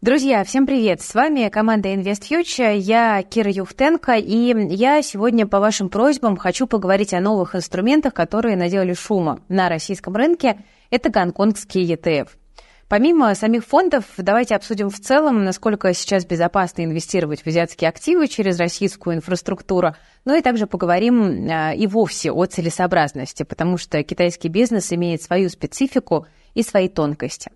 Друзья, всем привет! С вами команда InvestFuture, я Кира Юхтенко, и я сегодня по вашим просьбам хочу поговорить о новых инструментах, которые наделали шума на российском рынке. Это гонконгский ETF. Помимо самих фондов, давайте обсудим в целом, насколько сейчас безопасно инвестировать в азиатские активы через российскую инфраструктуру, ну и также поговорим а, и вовсе о целесообразности, потому что китайский бизнес имеет свою специфику и свои тонкости.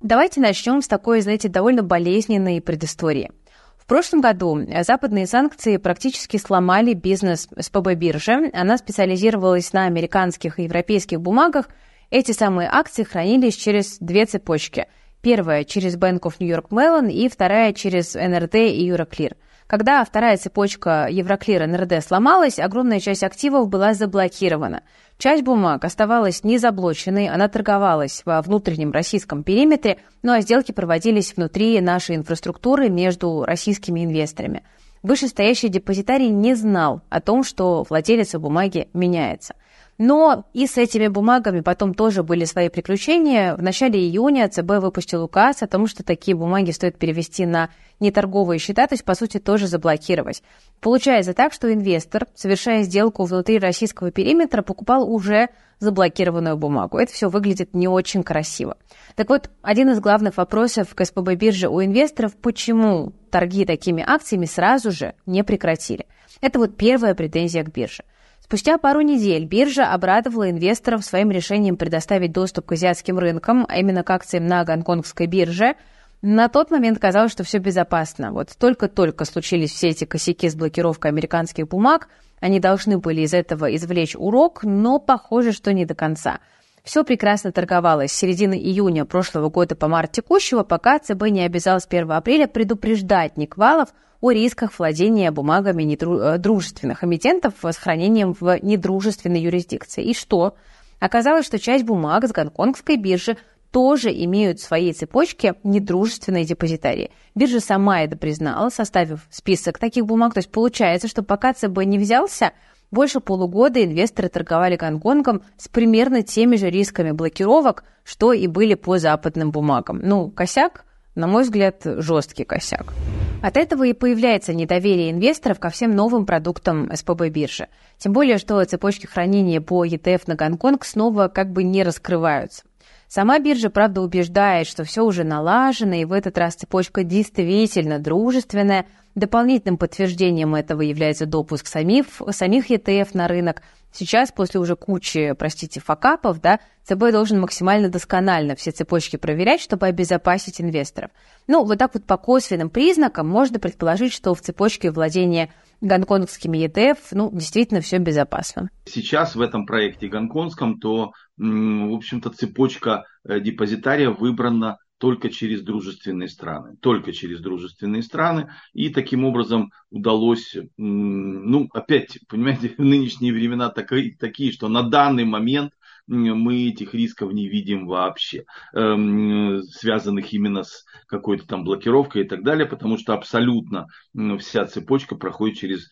Давайте начнем с такой, знаете, довольно болезненной предыстории. В прошлом году западные санкции практически сломали бизнес СПБ биржи. Она специализировалась на американских и европейских бумагах. Эти самые акции хранились через две цепочки. Первая через Bank of New York Mellon и вторая через НРД и Euroclear. Когда вторая цепочка Евроклир НРД сломалась, огромная часть активов была заблокирована. Часть бумаг оставалась незаблоченной, она торговалась во внутреннем российском периметре, ну а сделки проводились внутри нашей инфраструктуры между российскими инвесторами. Вышестоящий депозитарий не знал о том, что владелец бумаги меняется. Но и с этими бумагами потом тоже были свои приключения. В начале июня ЦБ выпустил указ о том, что такие бумаги стоит перевести на неторговые счета, то есть, по сути, тоже заблокировать. Получается так, что инвестор, совершая сделку внутри российского периметра, покупал уже заблокированную бумагу. Это все выглядит не очень красиво. Так вот, один из главных вопросов к СПБ бирже у инвесторов, почему торги такими акциями сразу же не прекратили. Это вот первая претензия к бирже. Спустя пару недель биржа обрадовала инвесторов своим решением предоставить доступ к азиатским рынкам, а именно к акциям на гонконгской бирже. На тот момент казалось, что все безопасно. Вот только-только случились все эти косяки с блокировкой американских бумаг, они должны были из этого извлечь урок, но похоже, что не до конца. Все прекрасно торговалось с середины июня прошлого года по март текущего, пока ЦБ не обязал с 1 апреля предупреждать Никвалов о рисках владения бумагами недружественных э, эмитентов с хранением в недружественной юрисдикции. И что? Оказалось, что часть бумаг с гонконгской биржи тоже имеют в своей цепочке недружественные депозитарии. Биржа сама это признала, составив список таких бумаг. То есть получается, что пока ЦБ не взялся, больше полугода инвесторы торговали Гонконгом с примерно теми же рисками блокировок, что и были по западным бумагам. Ну, косяк, на мой взгляд, жесткий косяк. От этого и появляется недоверие инвесторов ко всем новым продуктам СПБ биржи. Тем более, что цепочки хранения по ETF на Гонконг снова как бы не раскрываются. Сама биржа, правда, убеждает, что все уже налажено, и в этот раз цепочка действительно дружественная. Дополнительным подтверждением этого является допуск самих, самих ETF на рынок, Сейчас, после уже кучи, простите, факапов, да, ЦБ должен максимально досконально все цепочки проверять, чтобы обезопасить инвесторов. Ну, вот так вот по косвенным признакам можно предположить, что в цепочке владения гонконгскими ETF, ну, действительно все безопасно. Сейчас в этом проекте гонконгском, то, в общем-то, цепочка э, депозитария выбрана только через дружественные страны, только через дружественные страны, и таким образом удалось, ну, опять, понимаете, в нынешние времена такие, такие что на данный момент мы этих рисков не видим вообще, эм, связанных именно с какой-то там блокировкой и так далее, потому что абсолютно вся цепочка проходит через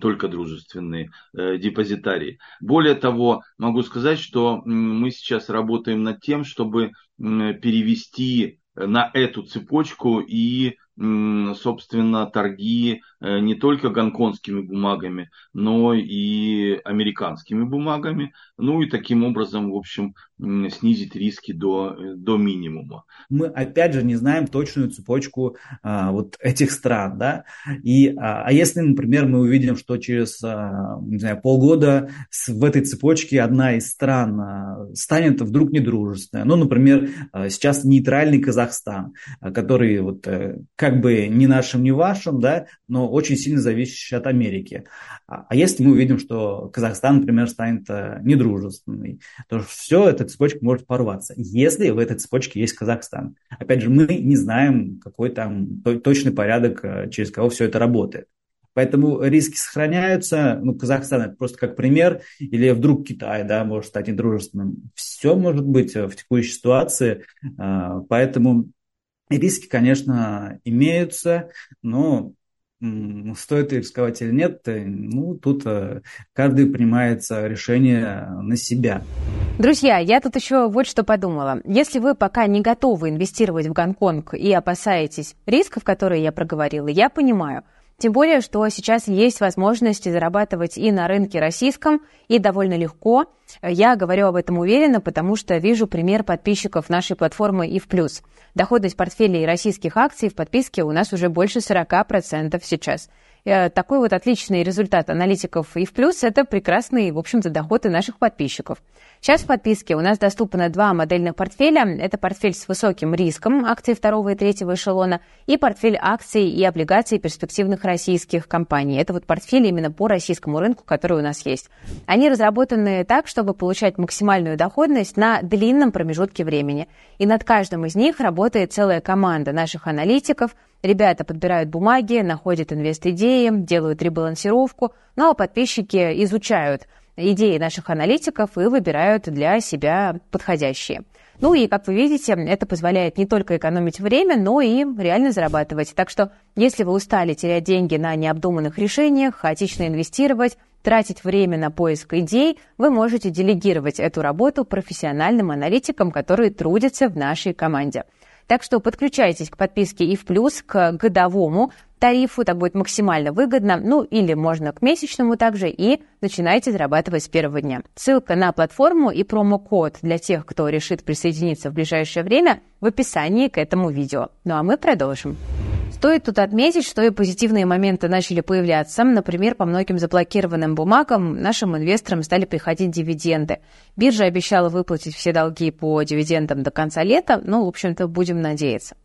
только дружественные э, депозитарии. Более того, могу сказать, что мы сейчас работаем над тем, чтобы перевести на эту цепочку и собственно, торги э, не только гонконгскими бумагами, но и американскими бумагами. Ну и таким образом, в общем, снизить риски до, э, до минимума. Мы, опять же, не знаем точную цепочку а, вот этих стран. Да? И, а, а если, например, мы увидим, что через а, не знаю, полгода с, в этой цепочке одна из стран а, станет вдруг недружественная, ну, например, а, сейчас нейтральный Казахстан, а, который вот э, как бы ни нашим, ни вашим, да, но очень сильно зависящий от Америки. А, а если мы увидим, что Казахстан, например, станет э, недружественный, то все, эта цепочка может порваться, если в этой цепочке есть Казахстан. Опять же, мы не знаем, какой там точный порядок, э, через кого все это работает. Поэтому риски сохраняются. Ну, Казахстан это просто как пример. Или вдруг Китай, да, может стать недружественным. Все может быть в текущей ситуации. Поэтому Риски, конечно, имеются, но стоит рисковать или нет, э, ну, тут э, каждый принимает решение на себя. Друзья, я тут еще вот что подумала. Если вы пока не готовы инвестировать в Гонконг и опасаетесь рисков, которые я проговорила, я понимаю – тем более, что сейчас есть возможности зарабатывать и на рынке российском, и довольно легко. Я говорю об этом уверенно, потому что вижу пример подписчиков нашей платформы и в плюс. Доходность портфелей российских акций в подписке у нас уже больше 40% сейчас. Э, такой вот отличный результат аналитиков и в плюс – это прекрасный, в общем-то, доход наших подписчиков. Сейчас в подписке у нас доступно два модельных портфеля. Это портфель с высоким риском акций второго и третьего эшелона и портфель акций и облигаций перспективных российских компаний. Это вот портфель именно по российскому рынку, который у нас есть. Они разработаны так, чтобы получать максимальную доходность на длинном промежутке времени. И над каждым из них работает целая команда наших аналитиков – Ребята подбирают бумаги, находят инвест-идеи, делают ребалансировку, ну а подписчики изучают идеи наших аналитиков и выбирают для себя подходящие. Ну и, как вы видите, это позволяет не только экономить время, но и реально зарабатывать. Так что, если вы устали терять деньги на необдуманных решениях, хаотично инвестировать, тратить время на поиск идей, вы можете делегировать эту работу профессиональным аналитикам, которые трудятся в нашей команде. Так что подключайтесь к подписке и в плюс к годовому тарифу, так будет максимально выгодно, ну или можно к месячному также, и начинайте зарабатывать с первого дня. Ссылка на платформу и промокод для тех, кто решит присоединиться в ближайшее время, в описании к этому видео. Ну а мы продолжим. Стоит тут отметить, что и позитивные моменты начали появляться. Например, по многим заблокированным бумагам нашим инвесторам стали приходить дивиденды. Биржа обещала выплатить все долги по дивидендам до конца лета, ну, в общем-то, будем надеяться.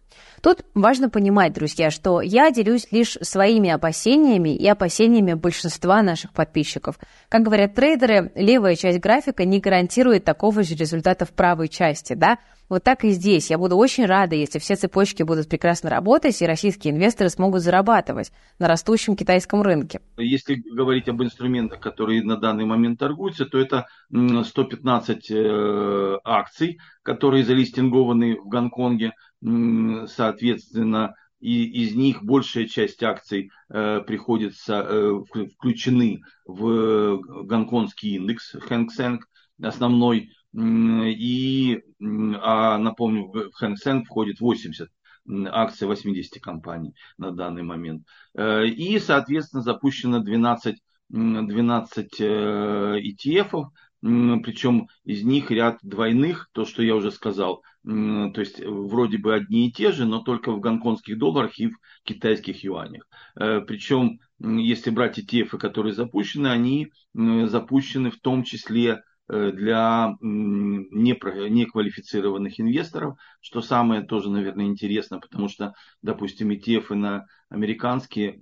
Тут важно понимать, друзья, что я делюсь лишь своими опасениями и опасениями большинства наших подписчиков. Как говорят трейдеры, левая часть графика не гарантирует такого же результата в правой части, да? Вот так и здесь. Я буду очень рада, если все цепочки будут прекрасно работать, и российские инвесторы смогут зарабатывать на растущем китайском рынке. Если говорить об инструментах, которые на данный момент торгуются, то это 115 э, акций, которые залистингованы в Гонконге, соответственно, и из них большая часть акций э, приходится э, включены в гонконгский индекс Hang Seng, основной. И, а напомню, в Hang Seng входит 80 акций 80 компаний на данный момент. Э, и, соответственно, запущено 12, 12 ETF, причем из них ряд двойных, то, что я уже сказал, то есть вроде бы одни и те же, но только в гонконгских долларах и в китайских юанях. Э, причем, если брать ETF, которые запущены, они запущены в том числе Э, для неквалифицированных инвесторов, что самое тоже, наверное, интересно, потому что, допустим, ETF на американские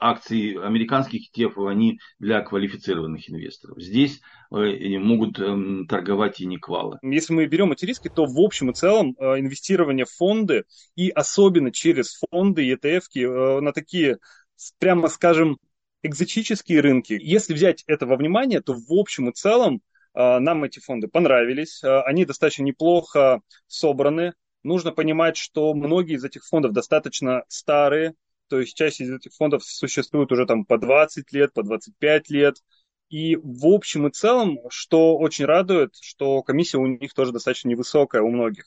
акции американских ETF, они для квалифицированных инвесторов. Здесь э, могут эм, торговать и не квалы. Если мы берем эти риски, то в общем и целом э, инвестирование в фонды и особенно через фонды и ETF на такие, прямо скажем, экзотические рынки. Если взять это во внимание, то в общем и целом нам эти фонды понравились. Они достаточно неплохо собраны. Нужно понимать, что многие из этих фондов достаточно старые, то есть часть из этих фондов существует уже там по 20 лет, по 25 лет. И в общем и целом, что очень радует, что комиссия у них тоже достаточно невысокая у многих.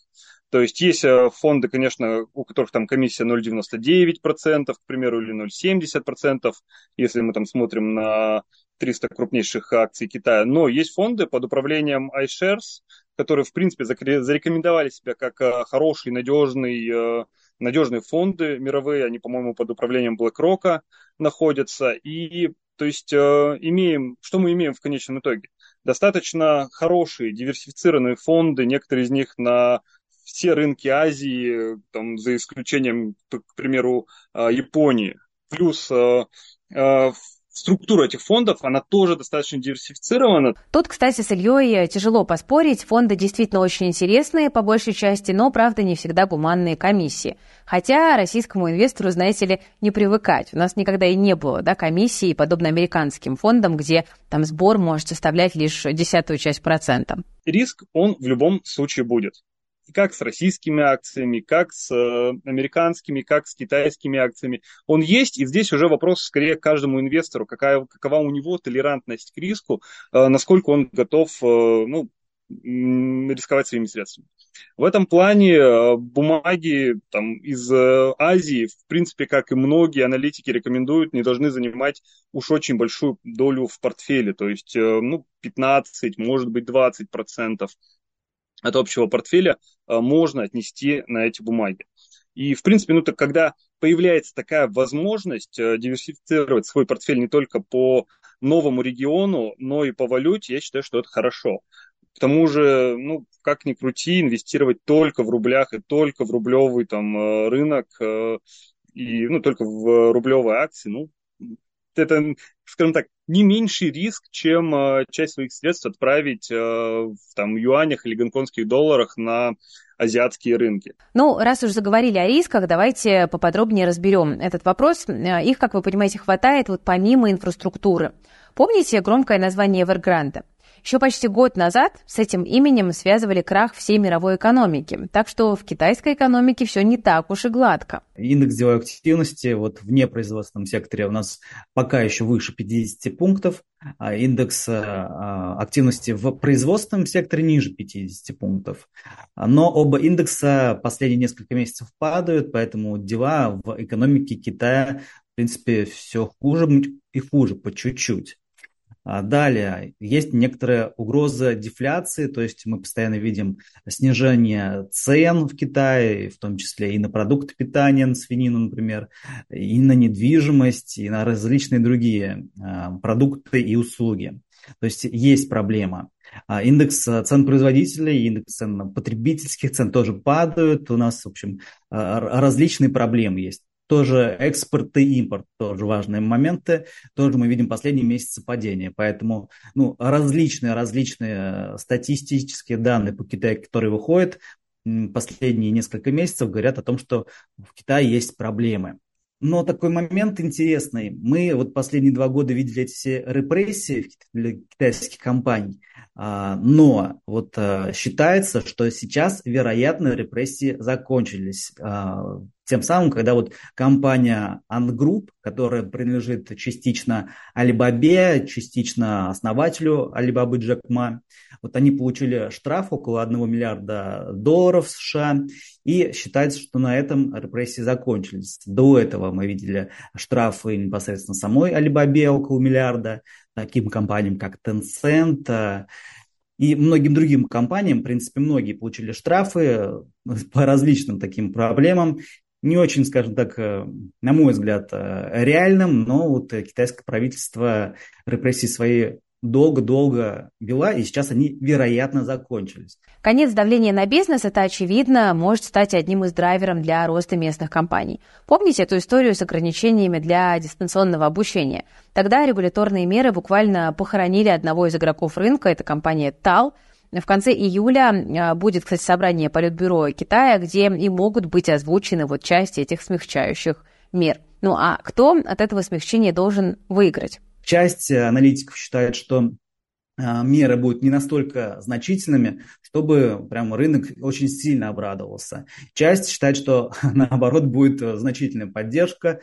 То есть есть э, фонды, конечно, у которых там комиссия 0,99%, к примеру, или 0,70%, если мы там смотрим на 300 крупнейших акций Китая. Но есть фонды под управлением iShares, которые, в принципе, зарекомендовали себя как э, хорошие, надежные, э, фонды мировые. Они, по-моему, под управлением BlackRock находятся. И, то есть, имеем, что мы имеем в конечном итоге? Достаточно хорошие, диверсифицированные фонды, некоторые из них на все рынки Азии, там, за исключением, к примеру, а, Японии. Плюс а, структура этих фондов, она тоже достаточно диверсифицирована. Тут, кстати, с Ильей тяжело поспорить. Фонды действительно очень интересные по большей части, но, правда, не всегда гуманные комиссии. Хотя российскому инвестору, знаете ли, не привыкать. У нас никогда и не было да, комиссии, подобно американским фондам, где там сбор может составлять лишь десятую часть процента. Риск, он в любом случае будет как с российскими акциями, как с э, американскими, как с китайскими акциями. Он есть, и здесь уже вопрос скорее к каждому инвестору, какая, какова у него толерантность к риску, э, насколько он готов э, ну, рисковать своими средствами. В этом плане бумаги там, из Азии, в принципе, как и многие аналитики рекомендуют, не должны занимать уж очень большую долю в портфеле, то есть ну, 15, может быть 20 процентов от общего портфеля э, можно отнести на эти бумаги. И, в принципе, ну, так, когда появляется такая возможность э, диверсифицировать свой портфель не только по новому региону, но и по валюте, я считаю, что это хорошо. К тому же, ну, как ни крути, инвестировать только в рублях и только в рублевый там э, рынок и, ну, только в рублевые акции, ну, это, скажем так, не меньший риск, чем э, часть своих средств отправить э, в там, юанях или гонконгских долларах на азиатские рынки. Ну, раз уж заговорили о рисках, давайте поподробнее разберем этот вопрос. Э, их, как вы понимаете, хватает вот помимо инфраструктуры. Помните громкое название Evergrande? Еще почти год назад с этим именем связывали крах всей мировой экономики, так что в китайской экономике все не так уж и гладко. Индекс деловой активности вот в непроизводственном секторе у нас пока еще выше 50 пунктов, а индекс а, активности в производственном секторе ниже 50 пунктов. Но оба индекса последние несколько месяцев падают, поэтому дела в экономике Китая, в принципе, все хуже и хуже по чуть-чуть. А далее, есть некоторая угроза дефляции, то есть мы постоянно видим снижение цен в Китае, в том числе и на продукты питания, на свинину, например, и на недвижимость, и на различные другие а, продукты и услуги. То есть есть проблема. А индекс цен производителей, индекс цен потребительских цен тоже падают. У нас, в общем, различные проблемы есть. Тоже экспорт и импорт, тоже важные моменты. Тоже мы видим последние месяцы падения. Поэтому ну, различные, различные статистические данные по Китаю, которые выходят, последние несколько месяцев говорят о том, что в Китае есть проблемы. Но такой момент интересный. Мы вот последние два года видели эти все репрессии для китайских компаний. А, но вот а, считается, что сейчас, вероятно, репрессии закончились. Тем самым, когда вот компания Ant Group, которая принадлежит частично Alibaba, частично основателю Alibaba Джек Ма, вот они получили штраф около 1 миллиарда долларов США, и считается, что на этом репрессии закончились. До этого мы видели штрафы непосредственно самой Alibaba около миллиарда, таким компаниям, как Tencent, и многим другим компаниям, в принципе, многие получили штрафы по различным таким проблемам не очень, скажем так, э, на мой взгляд, э, реальным, но вот китайское правительство репрессии свои долго-долго вела, и сейчас они, вероятно, закончились. Конец давления на бизнес, это очевидно, может стать одним из драйверов для роста местных компаний. Помните эту историю с ограничениями для дистанционного обучения? Тогда регуляторные меры буквально похоронили одного из игроков рынка, это компания TAL – в конце июля а, будет, кстати, собрание Политбюро Китая, где и могут быть озвучены вот части этих смягчающих мер. Ну а кто от этого смягчения должен выиграть? Часть аналитиков считает, что а, меры будут не настолько значительными, чтобы прям рынок очень сильно обрадовался. Часть считает, что наоборот будет значительная поддержка.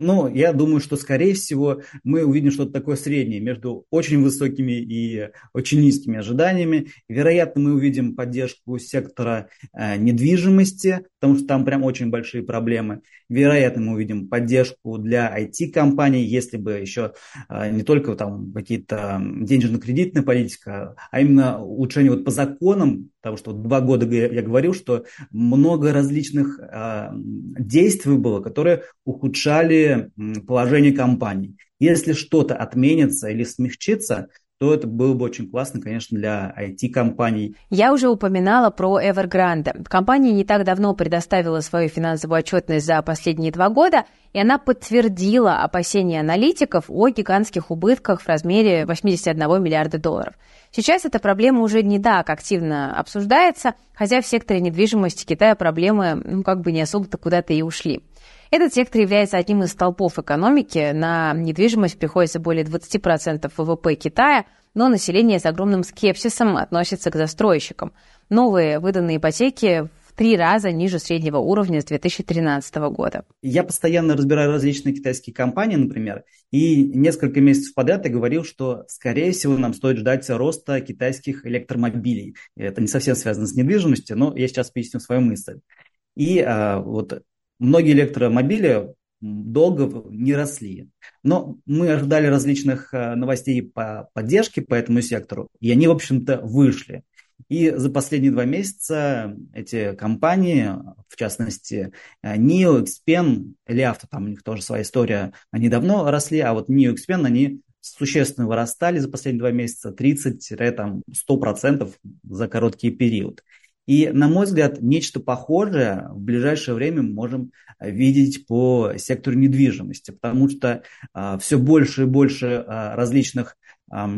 Но я думаю, что, скорее всего, мы увидим что-то такое среднее между очень высокими и очень низкими ожиданиями. Вероятно, мы увидим поддержку сектора э, недвижимости, потому что там прям очень большие проблемы. Вероятно, мы увидим поддержку для IT-компаний, если бы еще э, не только там какие-то денежно-кредитная политика, а именно улучшение вот по законам, потому что два года я говорил, что много различных э, действий было, которые ухудшали положение компаний. Если что-то отменится или смягчится, то это было бы очень классно, конечно, для IT-компаний. Я уже упоминала про Evergrande. Компания не так давно предоставила свою финансовую отчетность за последние два года, и она подтвердила опасения аналитиков о гигантских убытках в размере 81 миллиарда долларов. Сейчас эта проблема уже не так активно обсуждается, хотя в секторе недвижимости Китая проблемы ну, как бы не особо-то куда-то и ушли. Этот сектор является одним из столпов экономики. На недвижимость приходится более 20% ВВП Китая. но население с огромным скепсисом относится к застройщикам. Новые выданные ипотеки в три раза ниже среднего уровня с 2013 года. Я постоянно разбираю различные китайские компании, например, и несколько месяцев подряд я говорил, что, скорее всего, нам стоит ждать роста китайских электромобилей. Это не совсем связано с недвижимостью, но я сейчас поясню свою мысль. И а, вот многие электромобили долго не росли. Но мы ожидали различных а, новостей по поддержке по этому сектору, и они, в общем-то, вышли. И за последние два месяца эти компании, в частности, NIO, Xpen, или Авто, там у них тоже своя история, они давно росли, а вот NIO, Xpen, они существенно вырастали за последние два месяца, 30-100% за короткий период. И, на мой взгляд, нечто похожее в ближайшее время мы можем видеть по сектору недвижимости, потому что а, все больше и больше а, различных а,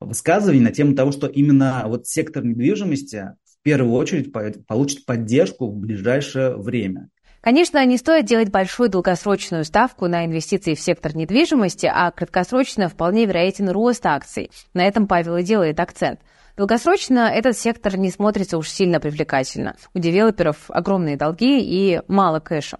высказываний на тему того, что именно вот сектор недвижимости в первую очередь получит поддержку в ближайшее время. Конечно, не стоит делать большую долгосрочную ставку на инвестиции в сектор недвижимости, а краткосрочно вполне вероятен рост акций. На этом Павел и делает акцент – Долгосрочно этот сектор не смотрится уж сильно привлекательно. У девелоперов огромные долги и мало кэша.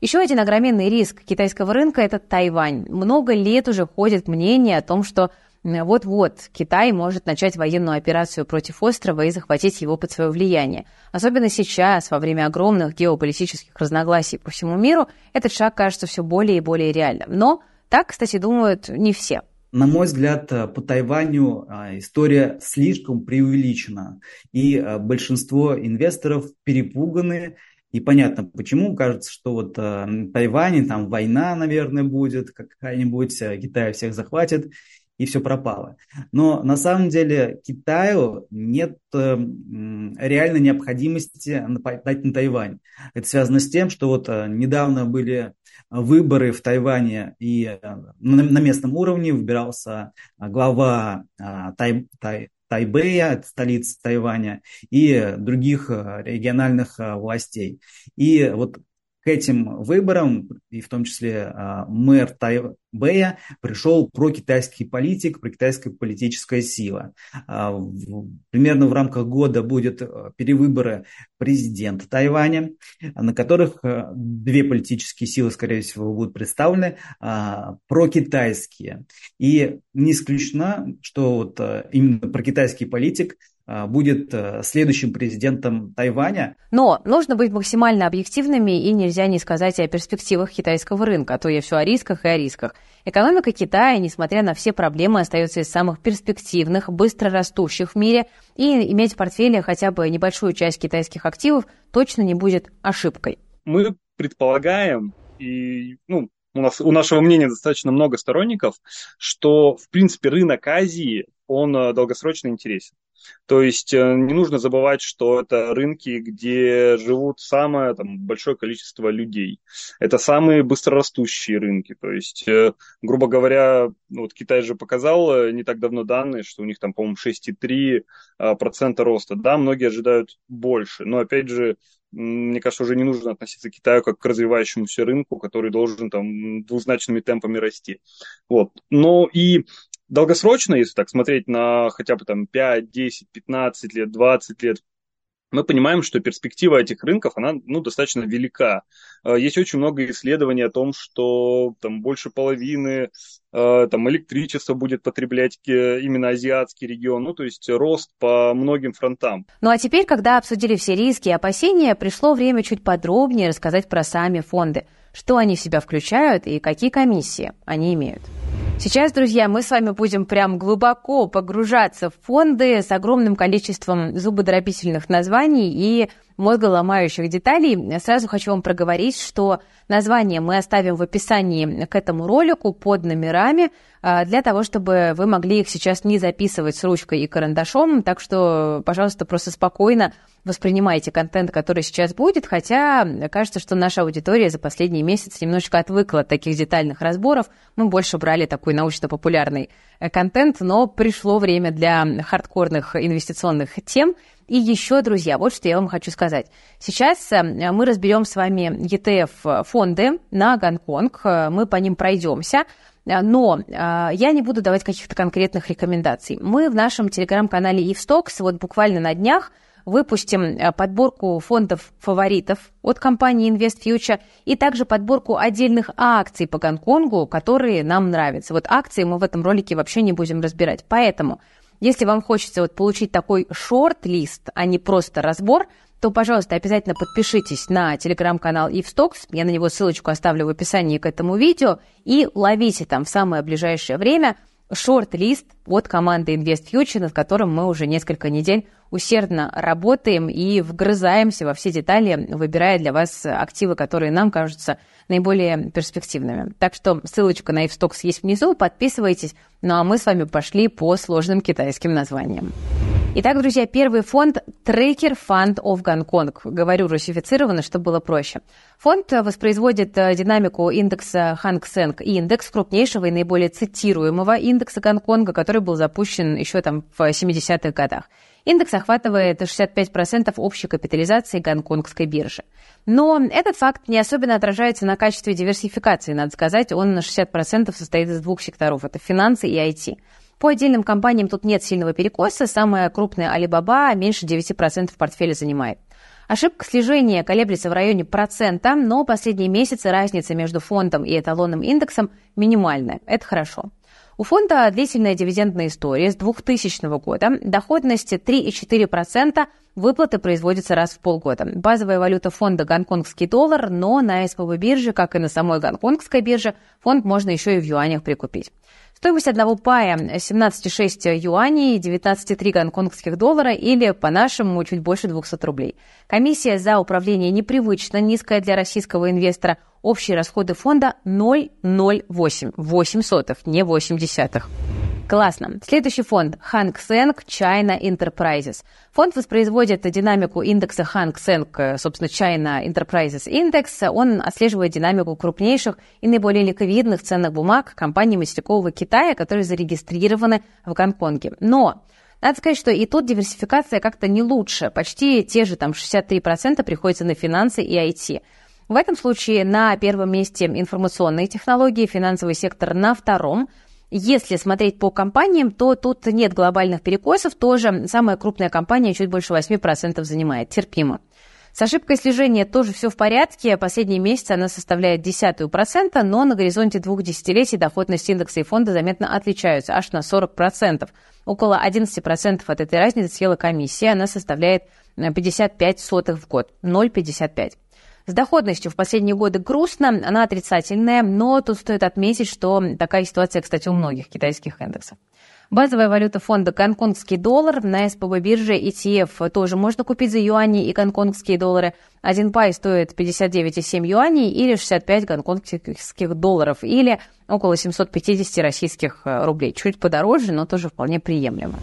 Еще один огроменный риск китайского рынка – это Тайвань. Много лет уже ходит мнение о том, что вот-вот Китай может начать военную операцию против острова и захватить его под свое влияние. Особенно сейчас, во время огромных геополитических разногласий по всему миру, этот шаг кажется все более и более реальным. Но так, кстати, думают не все на мой взгляд, э, по Тайваню а, история слишком преувеличена, и э, большинство инвесторов перепуганы, и понятно, почему. Кажется, что вот э, Тайване там война, наверное, будет какая-нибудь, Китай всех захватит, и все пропало. Но на самом деле Китаю нет реальной необходимости нападать на Тайвань. Это связано с тем, что вот недавно были выборы в Тайване, и э, на местном уровне выбирался а, глава а, Тай, Тай, Тайбэя, столицы Тайваня, и других э, региональных э, властей. И вот к этим выборам, и в том числе а, мэр Тайбэя, пришел прокитайский политик, прокитайская политическая сила. А, примерно в рамках года будет э, перевыборы президента Тайваня, на которых две политические силы, скорее всего, будут представлены, а, прокитайские. И не исключено, что вот именно прокитайский политик – а, будет э, следующим президентом Тайваня. Но нужно быть максимально объективными и нельзя не сказать о перспективах китайского рынка, а то я все о рисках и о рисках. Экономика Китая, несмотря на все проблемы, остается из самых перспективных, быстро растущих в мире, и иметь в портфеле хотя бы небольшую часть китайских активов точно не будет ошибкой. Мы предполагаем, и ну, у, нас, у нашего мнения достаточно много сторонников, что, в принципе, рынок Азии, он э, долгосрочно интересен. То есть э, не нужно забывать, что это рынки, где живут самое там, большое количество людей. Это самые быстрорастущие рынки. То есть, э, грубо говоря, ну, вот Китай же показал э, не так давно данные, что у них там, по-моему, 6,3% роста. Да, многие ожидают больше. Но опять же, мне кажется, уже не нужно относиться к Китаю как к развивающемуся рынку, который должен там двузначными темпами расти. Вот. Но и долгосрочно, если так смотреть на хотя бы там 5, 10, 15 лет, 20 лет, мы понимаем, что перспектива этих рынков, она ну, достаточно велика. Э, есть очень много исследований о том, что там больше половины э, там, электричества будет потреблять именно азиатский регион, ну то есть рост по многим фронтам. Ну а теперь, когда обсудили все риски и опасения, пришло время чуть подробнее рассказать про сами фонды. Что они в себя включают и какие комиссии они имеют. Сейчас, друзья, мы с вами будем прям глубоко погружаться в фонды с огромным количеством зубодробительных названий и мозголомающих деталей. Сразу хочу вам проговорить, что название мы оставим в описании к этому ролику под номерами, а, для того, чтобы вы могли их сейчас не записывать с ручкой и карандашом. Так что, пожалуйста, просто спокойно воспринимайте контент, который сейчас будет, хотя кажется, что наша аудитория за последние месяцы немножечко отвыкла от таких детальных разборов. Мы больше брали такой научно-популярный э, контент, но пришло время для хардкорных инвестиционных тем. И еще, друзья, вот что я вам хочу сказать. Сейчас э, мы разберем с вами ETF-фонды на Гонконг, мы по ним пройдемся. Но я не буду давать каких-то конкретных рекомендаций. Мы в нашем телеграм-канале Евстокс вот буквально на днях выпустим э, подборку фондов фаворитов от компании Invest Future и также подборку отдельных акций по Гонконгу, которые нам нравятся. Вот акции мы в этом ролике вообще не будем разбирать. Поэтому, если вам хочется вот получить такой шорт-лист, а не просто разбор, то, пожалуйста, обязательно подпишитесь на телеграм-канал Ивстокс. Я на него ссылочку оставлю в описании к этому видео. И ловите там в самое ближайшее время шорт-лист от команды Invest Future, над которым мы уже несколько недель усердно работаем и вгрызаемся во все детали, выбирая для вас активы, которые нам кажутся наиболее перспективными. Так что ссылочка на Evstocks есть внизу, подписывайтесь. Ну а мы с вами пошли по сложным китайским названиям. Итак, друзья, первый фонд – Tracker Fund of Гонконг. Говорю русифицированно, чтобы было проще. Фонд воспроизводит э, динамику индекса Hang Seng индекс, крупнейшего и наиболее цитируемого индекса Гонконга, который был запущен еще там в 70-х годах. Индекс охватывает 65% общей капитализации гонконгской биржи. Но этот факт не особенно отражается на качестве диверсификации, надо сказать. Он на 60% состоит из двух секторов – это финансы и IT. По отдельным компаниям тут нет сильного перекоса. Самая крупная Alibaba меньше 9% портфеля занимает. Ошибка слежения колеблется в районе процента, но последние месяцы разница между фондом и эталонным индексом минимальная. Это хорошо. У фонда длительная дивидендная история с 2000 года. Доходность 3,4%, выплаты производятся раз в полгода. Базовая валюта фонда – гонконгский доллар, но на СПБ бирже, как и на самой гонконгской бирже, фонд можно еще и в юанях прикупить. Стоимость одного пая 17,6 юаней, 19,3 гонконгских доллара или, по-нашему, чуть больше 200 рублей. Комиссия за управление непривычно низкая для российского инвестора. Общие расходы фонда 0,08, 8 сотых, не 8 десятых. Классно. Следующий фонд – Hang Seng China Enterprises. Фонд воспроизводит динамику индекса Hang Seng, собственно, China Enterprises Index. Он отслеживает динамику крупнейших и наиболее ликвидных ценных бумаг компаний материкового Китая, которые зарегистрированы в Гонконге. Но надо сказать, что и тут диверсификация как-то не лучше. Почти те же там 63% приходится на финансы и IT. В этом случае на первом месте информационные технологии, финансовый сектор на втором – если смотреть по компаниям, то тут нет глобальных перекосов. Тоже самая крупная компания чуть больше 8% занимает. Терпимо. С ошибкой слежения тоже все в порядке. Последние месяцы она составляет десятую процента, но на горизонте двух десятилетий доходность индекса и фонда заметно отличаются, аж на 40%. Около 11% от этой разницы съела комиссия, она составляет 55 сотых в год, 0,55. С доходностью в последние годы грустно, она отрицательная, но тут стоит отметить, что такая ситуация, кстати, у многих китайских индексов. Базовая валюта фонда гонконгский доллар. На СПБ бирже ETF тоже можно купить за юани и гонконгские доллары. Один пай стоит 59,7 юаней или 65 гонконгских долларов, или около 750 российских э, рублей. Чуть подороже, но тоже вполне приемлемо.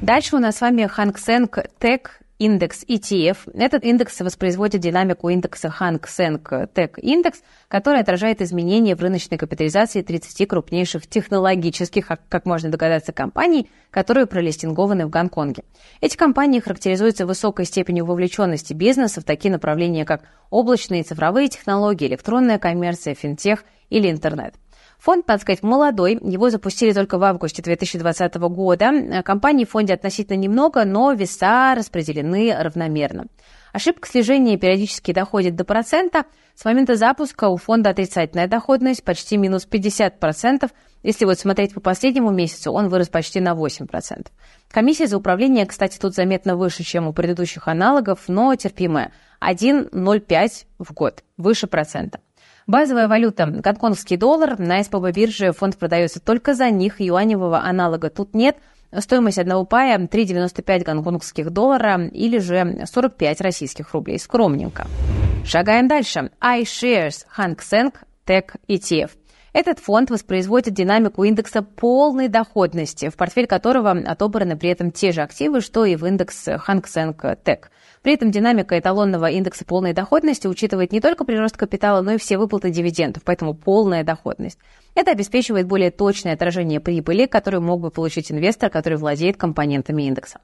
Дальше у нас с вами Hang Seng Tech индекс ETF. Этот индекс воспроизводит динамику индекса Hang Seng Tech Index, который отражает изменения в рыночной капитализации 30 крупнейших технологических, как можно догадаться, компаний, которые пролистингованы в Гонконге. Эти компании характеризуются высокой степенью вовлеченности бизнеса в такие направления, как облачные и цифровые технологии, электронная коммерция, финтех или интернет. Фонд, надо сказать, молодой. Его запустили только в августе 2020 года. Компаний в фонде относительно немного, но веса распределены равномерно. Ошибка слежения периодически доходит до процента. С момента запуска у фонда отрицательная доходность почти минус 50%. Если вот смотреть по последнему месяцу, он вырос почти на 8%. Комиссия за управление, кстати, тут заметно выше, чем у предыдущих аналогов, но терпимая. 1,05 в год, выше процента. Базовая валюта – гонконгский доллар. На СПБ бирже фонд продается только за них. Юаневого аналога тут нет. Стоимость одного пая – 3,95 гонконгских доллара или же 45 российских рублей. Скромненько. Шагаем дальше. iShares Hang Seng Tech ETF. Этот фонд воспроизводит динамику индекса полной доходности, в портфель которого отобраны при этом те же активы, что и в индекс Hang Seng Tech – при этом динамика эталонного индекса полной доходности учитывает не только прирост капитала, но и все выплаты дивидендов, поэтому полная доходность. Это обеспечивает более точное отражение прибыли, которую мог бы получить инвестор, который владеет компонентами индекса.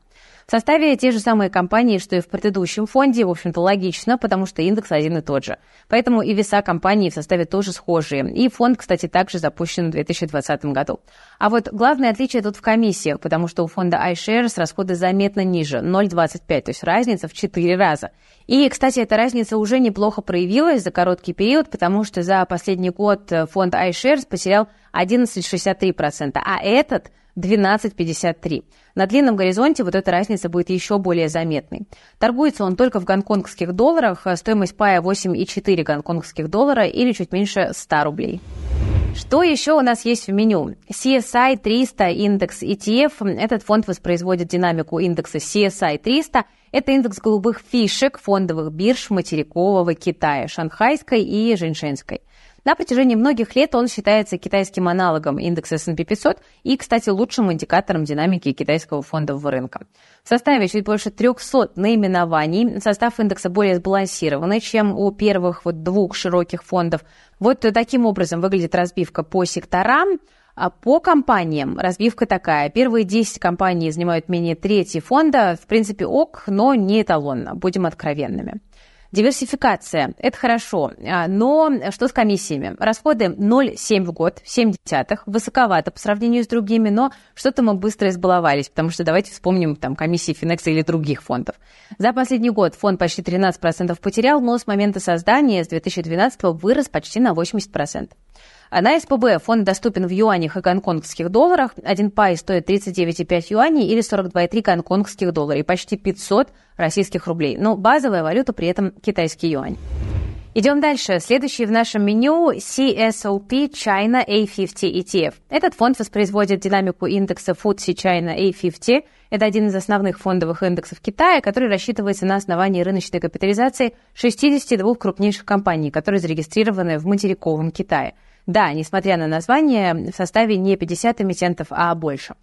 В составе те же самые компании, что и в предыдущем фонде, в общем-то, логично, потому что индекс один и тот же. Поэтому и веса компании в составе тоже схожие. И фонд, кстати, также запущен в 2020 году. А вот главное отличие тут в комиссиях, потому что у фонда iShares расходы заметно ниже, 0,25, то есть разница в 4 раза. И, кстати, эта разница уже неплохо проявилась за короткий период, потому что за последний год фонд iShares потерял 11,63%, а этот – 12,53. На длинном горизонте вот эта разница будет еще более заметной. Торгуется он только в гонконгских долларах, стоимость пая 8,4 гонконгских доллара или чуть меньше 100 рублей. Что еще у нас есть в меню? CSI 300 индекс ETF. Этот фонд воспроизводит динамику индекса CSI 300. Это индекс голубых фишек фондовых бирж материкового Китая, шанхайской и женьшенской. На протяжении многих лет он считается китайским аналогом индекса S&P 500 и, кстати, лучшим индикатором динамики китайского фондового рынка. В составе чуть больше 300 наименований. Состав индекса более сбалансированный, чем у первых вот двух широких фондов. Вот таким образом выглядит разбивка по секторам. А по компаниям разбивка такая. Первые 10 компаний занимают менее трети фонда. В принципе, ок, но не эталонно. Будем откровенными. Диверсификация – это хорошо, а, но что с комиссиями? Расходы 0,7 в год, 7 десятых, высоковато по сравнению с другими, но что-то мы быстро избаловались, потому что давайте вспомним там комиссии Финекса или других фондов. За последний год фонд почти 13% потерял, но с момента создания, с 2012 вырос почти на 80%. На СПБ фонд доступен в юанях и гонконгских долларах. Один пай стоит 39,5 юаней или 42,3 гонконгских доллара и почти 500 российских рублей. Но базовая валюта при этом китайский юань. Идем дальше. Следующий в нашем меню CSOP China A50 ETF. Этот фонд воспроизводит динамику индекса FTSE China A50. Это один из основных фондовых индексов Китая, который рассчитывается на основании рыночной капитализации 62 крупнейших компаний, которые зарегистрированы в материковом Китае. Да, несмотря на название, в составе не 50 эмитентов, а больше.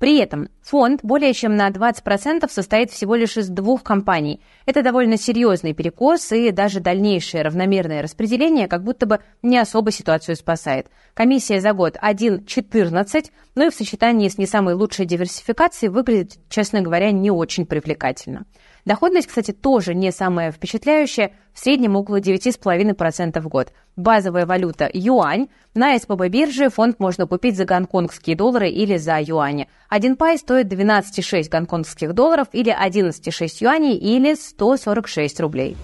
При этом фонд более чем на 20% состоит всего лишь из двух компаний. Это довольно серьезный перекос, и даже дальнейшее равномерное распределение как будто бы не особо ситуацию спасает. Комиссия за год 1,14, но и в сочетании с не самой лучшей диверсификацией выглядит, честно говоря, не очень привлекательно. Доходность, кстати, тоже не самая впечатляющая, в среднем около 9,5% в год. Базовая валюта – юань. На СПБ бирже фонд можно купить за гонконгские доллары или за юани. Один пай стоит 12,6 гонконгских долларов или 11,6 юаней или 146 рублей.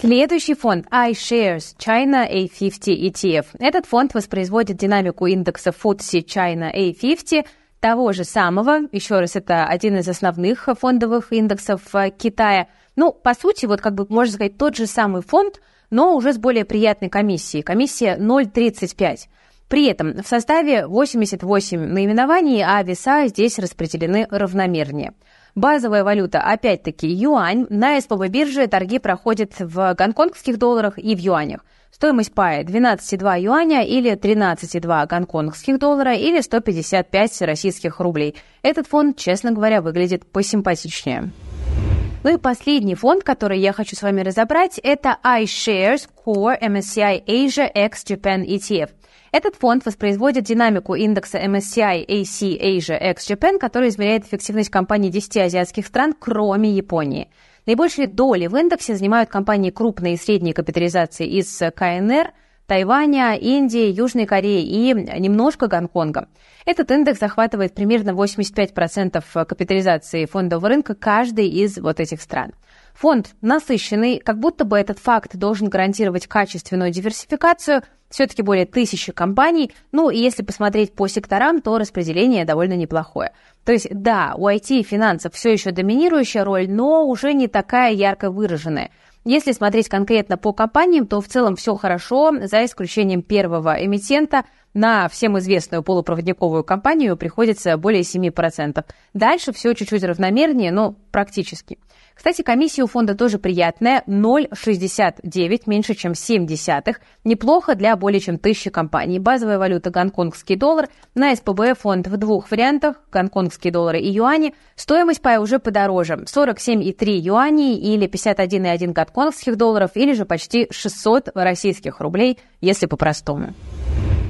Следующий фонд iShares China A50 ETF. Этот фонд воспроизводит динамику индекса FTSE China A50 того же самого. Еще раз, это один из основных фондовых индексов э, Китая. Ну, по сути, вот как бы можно сказать, тот же самый фонд, но уже с более приятной комиссией. Комиссия 0,35. При этом в составе 88 наименований, а веса здесь распределены равномернее. Базовая валюта, опять-таки, юань. На СПБ бирже торги проходят в гонконгских долларах и в юанях. Стоимость пая 12,2 юаня или 13,2 гонконгских доллара или 155 российских рублей. Этот фонд, честно говоря, выглядит посимпатичнее. Ну и последний фонд, который я хочу с вами разобрать, это iShares Core MSCI Asia X Japan ETF. Этот фонд воспроизводит динамику индекса MSCI AC Asia X Japan, который измеряет эффективность компаний 10 азиатских стран, кроме Японии. Наибольшие доли в индексе занимают компании крупной и средней капитализации из КНР, Тайваня, Индии, Южной Кореи и немножко Гонконга. Этот индекс захватывает примерно 85% капитализации фондового рынка каждой из вот этих стран. Фонд насыщенный, как будто бы этот факт должен гарантировать качественную диверсификацию, все-таки более тысячи компаний. Ну и если посмотреть по секторам, то распределение довольно неплохое. То есть, да, у IT и финансов все еще доминирующая роль, но уже не такая ярко выраженная. Если смотреть конкретно по компаниям, то в целом все хорошо, за исключением первого эмитента. На всем известную полупроводниковую компанию приходится более 7%. Дальше все чуть-чуть равномернее, но практически. Кстати, комиссия у фонда тоже приятная, 0,69, меньше, чем 7 десятых. Неплохо для более чем тысячи компаний. Базовая валюта гонконгский доллар. На СПБ фонд в двух вариантах, гонконгские доллары и юани. Стоимость пая уже подороже, 47,3 юаней или 51,1 гонконгских долларов, или же почти 600 российских рублей, если по-простому.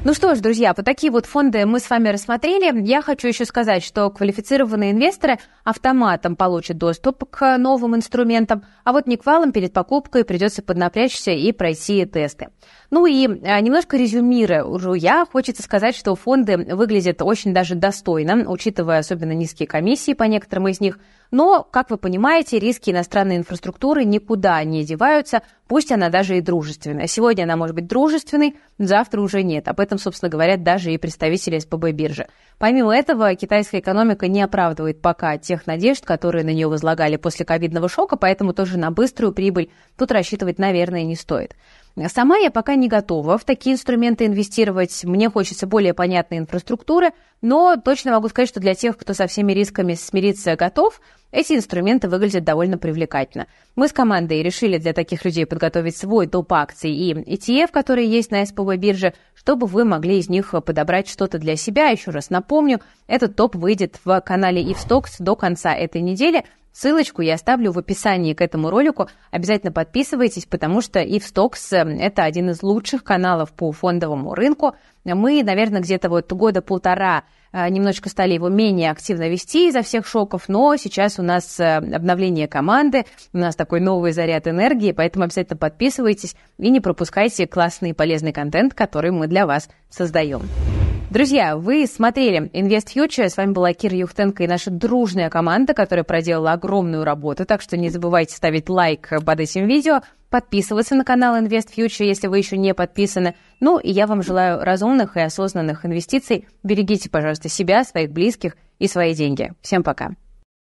Ну что ж, друзья, вот такие вот фонды мы с вами рассмотрели. Я хочу еще сказать, что квалифицированные инвесторы автоматом получат доступ к новым инструментам, а вот Никвалам перед покупкой придется поднапрячься и пройти тесты. Ну и а, немножко резюмируя, хочется сказать, что фонды выглядят очень даже достойно, учитывая особенно низкие комиссии по некоторым из них – но, как вы понимаете, риски иностранной инфраструктуры никуда не деваются, пусть она даже и дружественная. Сегодня она может быть дружественной, завтра уже нет. Об этом, собственно, говорят даже и представители СПБ биржи. Помимо этого, китайская экономика не оправдывает пока тех надежд, которые на нее возлагали после ковидного шока, поэтому тоже на быструю прибыль тут рассчитывать, наверное, не стоит. Сама я пока не готова в такие инструменты инвестировать. Мне хочется более понятной инфраструктуры, но точно могу сказать, что для тех, кто со всеми рисками смириться готов, эти инструменты выглядят довольно привлекательно. Мы с командой решили для таких людей подготовить свой топ акций и ETF, которые есть на СПБ бирже, чтобы вы могли из них подобрать что-то для себя. Еще раз напомню, этот топ выйдет в канале IFSTOX до конца этой недели. Ссылочку я оставлю в описании к этому ролику. Обязательно подписывайтесь, потому что IFSTOX – это один из лучших каналов по фондовому рынку. Мы, наверное, где-то вот года полтора э, немножечко стали его менее активно вести из-за всех шоков, но сейчас у нас э, обновление команды, у нас такой новый заряд энергии, поэтому обязательно подписывайтесь и не пропускайте классный и полезный контент, который мы для вас создаем. Друзья, вы смотрели Invest Future. С вами была Кира Юхтенко и наша дружная команда, которая проделала огромную работу. Так что не забывайте ставить лайк под этим видео, подписываться на канал Invest Future, если вы еще не подписаны. Ну и я вам желаю разумных и осознанных инвестиций. Берегите, пожалуйста, себя, своих близких и свои деньги. Всем пока.